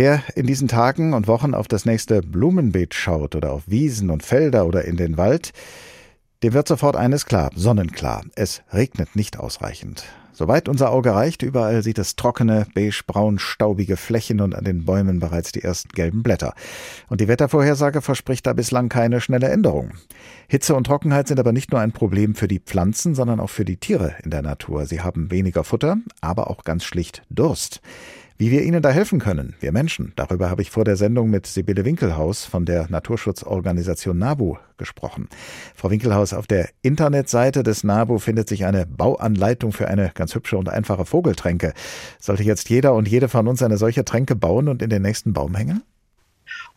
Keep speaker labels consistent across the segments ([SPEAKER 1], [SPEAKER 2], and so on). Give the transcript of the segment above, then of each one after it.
[SPEAKER 1] Wer in diesen Tagen und Wochen auf das nächste Blumenbeet schaut oder auf Wiesen und Felder oder in den Wald, dem wird sofort eines klar, sonnenklar. Es regnet nicht ausreichend. Soweit unser Auge reicht, überall sieht es trockene, beigebraun, staubige Flächen und an den Bäumen bereits die ersten gelben Blätter. Und die Wettervorhersage verspricht da bislang keine schnelle Änderung. Hitze und Trockenheit sind aber nicht nur ein Problem für die Pflanzen, sondern auch für die Tiere in der Natur. Sie haben weniger Futter, aber auch ganz schlicht Durst. Wie wir Ihnen da helfen können, wir Menschen, darüber habe ich vor der Sendung mit Sibylle Winkelhaus von der Naturschutzorganisation NABU gesprochen. Frau Winkelhaus, auf der Internetseite des NABU findet sich eine Bauanleitung für eine ganz hübsche und einfache Vogeltränke. Sollte jetzt jeder und jede von uns eine solche Tränke bauen und in den nächsten Baum hängen?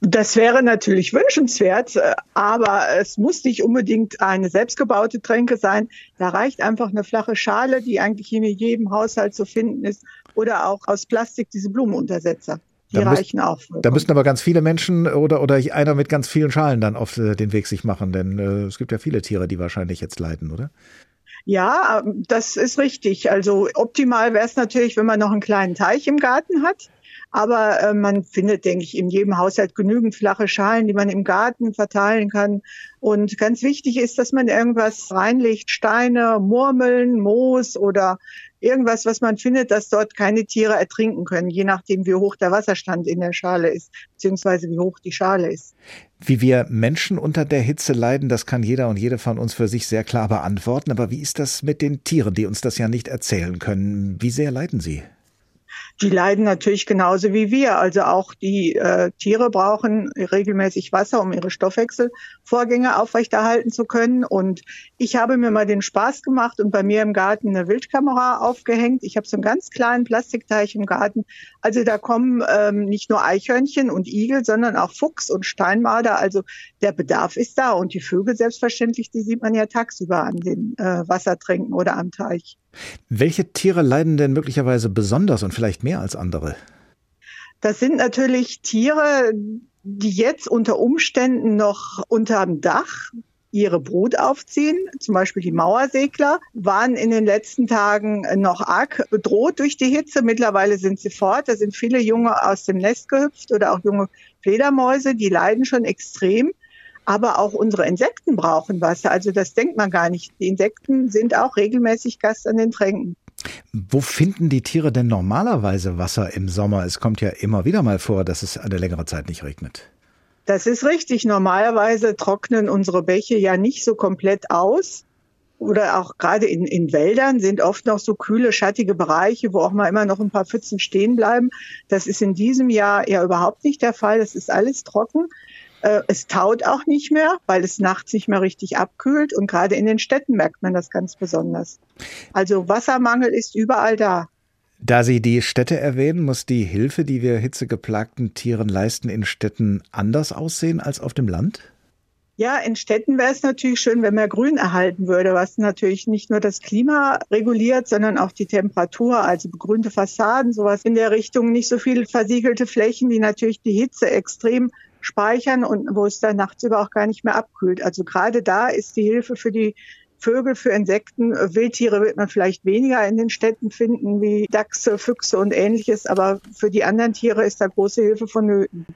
[SPEAKER 2] Das wäre natürlich wünschenswert, äh, aber es muss nicht unbedingt eine selbstgebaute Tränke sein. Da reicht einfach eine flache Schale, die eigentlich in jedem Haushalt zu finden ist, oder auch aus Plastik diese Blumenuntersetzer. Die da reichen müssen, auch.
[SPEAKER 1] Da müssen aber ganz viele Menschen oder, oder einer mit ganz vielen Schalen dann auf äh, den Weg sich machen, denn äh, es gibt ja viele Tiere, die wahrscheinlich jetzt leiden, oder?
[SPEAKER 2] Ja, das ist richtig. Also optimal wäre es natürlich, wenn man noch einen kleinen Teich im Garten hat. Aber äh, man findet, denke ich, in jedem Haushalt genügend flache Schalen, die man im Garten verteilen kann. Und ganz wichtig ist, dass man irgendwas reinlegt, Steine, Murmeln, Moos oder irgendwas, was man findet, dass dort keine Tiere ertrinken können, je nachdem, wie hoch der Wasserstand in der Schale ist, beziehungsweise wie hoch die Schale ist.
[SPEAKER 1] Wie wir Menschen unter der Hitze leiden, das kann jeder und jede von uns für sich sehr klar beantworten. Aber wie ist das mit den Tieren, die uns das ja nicht erzählen können? Wie sehr leiden sie?
[SPEAKER 2] Die leiden natürlich genauso wie wir. Also auch die äh, Tiere brauchen regelmäßig Wasser, um ihre Stoffwechselvorgänge aufrechterhalten zu können. Und ich habe mir mal den Spaß gemacht und bei mir im Garten eine Wildkamera aufgehängt. Ich habe so einen ganz kleinen Plastikteich im Garten. Also da kommen ähm, nicht nur Eichhörnchen und Igel, sondern auch Fuchs und Steinmarder. Also der Bedarf ist da. Und die Vögel selbstverständlich, die sieht man ja tagsüber an den äh, Wassertränken oder am Teich.
[SPEAKER 1] Welche Tiere leiden denn möglicherweise besonders und vielleicht mehr als andere?
[SPEAKER 2] Das sind natürlich Tiere, die jetzt unter Umständen noch unterm Dach ihre Brut aufziehen. Zum Beispiel die Mauersegler waren in den letzten Tagen noch arg bedroht durch die Hitze. Mittlerweile sind sie fort. Da sind viele Junge aus dem Nest gehüpft oder auch junge Fledermäuse. Die leiden schon extrem. Aber auch unsere Insekten brauchen Wasser. Also das denkt man gar nicht. Die Insekten sind auch regelmäßig Gast an den Tränken.
[SPEAKER 1] Wo finden die Tiere denn normalerweise Wasser im Sommer? Es kommt ja immer wieder mal vor, dass es eine längere Zeit nicht regnet.
[SPEAKER 2] Das ist richtig. Normalerweise trocknen unsere Bäche ja nicht so komplett aus. Oder auch gerade in, in Wäldern sind oft noch so kühle, schattige Bereiche, wo auch mal immer noch ein paar Pfützen stehen bleiben. Das ist in diesem Jahr ja überhaupt nicht der Fall. Das ist alles trocken. Äh, es taut auch nicht mehr, weil es nachts nicht mehr richtig abkühlt. Und gerade in den Städten merkt man das ganz besonders. Also Wassermangel ist überall da.
[SPEAKER 1] Da Sie die Städte erwähnen, muss die Hilfe, die wir hitzegeplagten Tieren leisten, in Städten anders aussehen als auf dem Land?
[SPEAKER 2] Ja, in Städten wäre es natürlich schön, wenn mehr Grün erhalten würde, was natürlich nicht nur das Klima reguliert, sondern auch die Temperatur, also begrünte Fassaden, sowas in der Richtung, nicht so viele versiegelte Flächen, die natürlich die Hitze extrem speichern und wo es dann nachts über auch gar nicht mehr abkühlt. Also gerade da ist die Hilfe für die Vögel, für Insekten, Wildtiere wird man vielleicht weniger in den Städten finden, wie Dachse, Füchse und ähnliches, aber für die anderen Tiere ist da große Hilfe vonnöten.